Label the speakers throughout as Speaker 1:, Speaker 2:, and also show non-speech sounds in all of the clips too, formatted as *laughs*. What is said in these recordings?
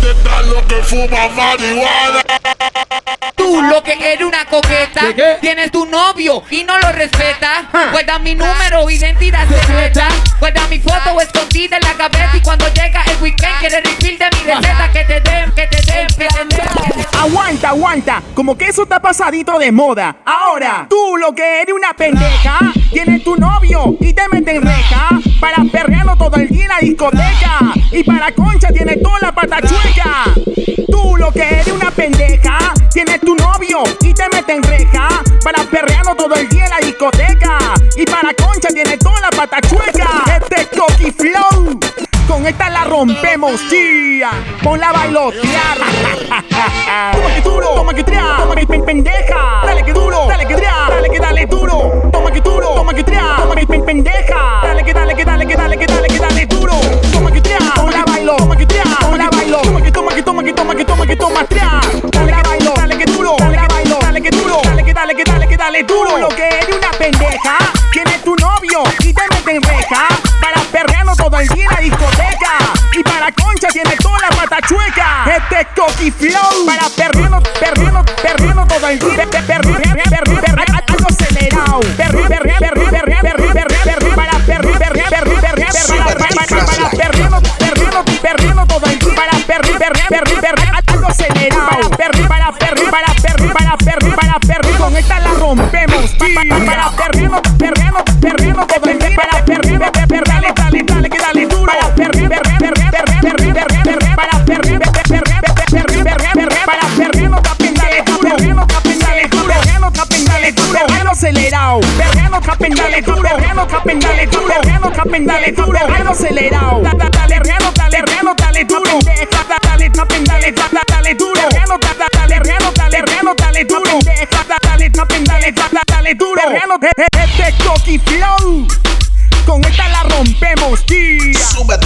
Speaker 1: detestar lo que fuma marihuana.
Speaker 2: Tú lo que eres una coqueta,
Speaker 3: ¿Qué, qué?
Speaker 2: tienes tu novio y no lo respeta. Guarda mi número, identidad secreta. Guarda mi foto escondida en la cabeza y cuando llega el weekend quiere refill de mi receta que te den, que te den, que te den.
Speaker 4: Aguanta, aguanta, como que eso está pasadito de moda. Ahora, tú lo que eres una pendeja, tienes tu novio meten reja para perrearlo todo el día en la discoteca. Y para concha tienes toda la pata chueca. Tú lo que eres una pendeja, tienes tu novio y te meten reja para perrearlo todo el día en la discoteca. Y para concha tienes toda la pata chueca. Este es Coqui Flow. Con esta la rompemos, tía. Ponla a bailotear. *laughs* Toma que duro, toma que tria, toma que pen- pendeja. Dale que dale duro. Lo que eres una pendeja, tienes tu novio y te meten reja para perrearlo todo el día en la discoteca. Y para concha tiene toda la pata chueca. Este es Coqui Flow. Para perrearlo, perrearlo, perrearlo todo el día. Per- per- per- per- per- per- Algo acelerado. Perre- perre- perre- perre- perre- perre- perre- Para perre- perre- perre- perre- perre- para- para- para perrearlo, perrearlo, perrearlo todo el día. Para acelerado. Perre- para perre- para para perre- para perre- Con esta la rompemos. Pa- pa- Para todo el día. Para perre- dale, dale, dale, que dale duro. Para perre- Para perre- Para tapen, dale duro. Dale duro. Dale duro. Perrearlo acelerado. Dale duro. Dale duro. Dale duro. Perrearlo acelerado. Da- da- Dale, dale, dale duro. Dale, dale, da- da- dale duro. Eh, eh, Este es Coqui Flow. Con esta la rompemos, tía.
Speaker 1: Sube.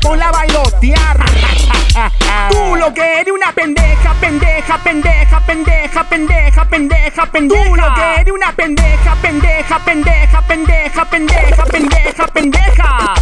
Speaker 4: Ponla a bailotear. Tú lo que eres una pendeja, pendeja, pendeja, pendeja, pendeja, pendeja, pendeja. Tú lo que eres una pendeja, pendeja, pendeja, pendeja, pendeja, pendeja, pendeja.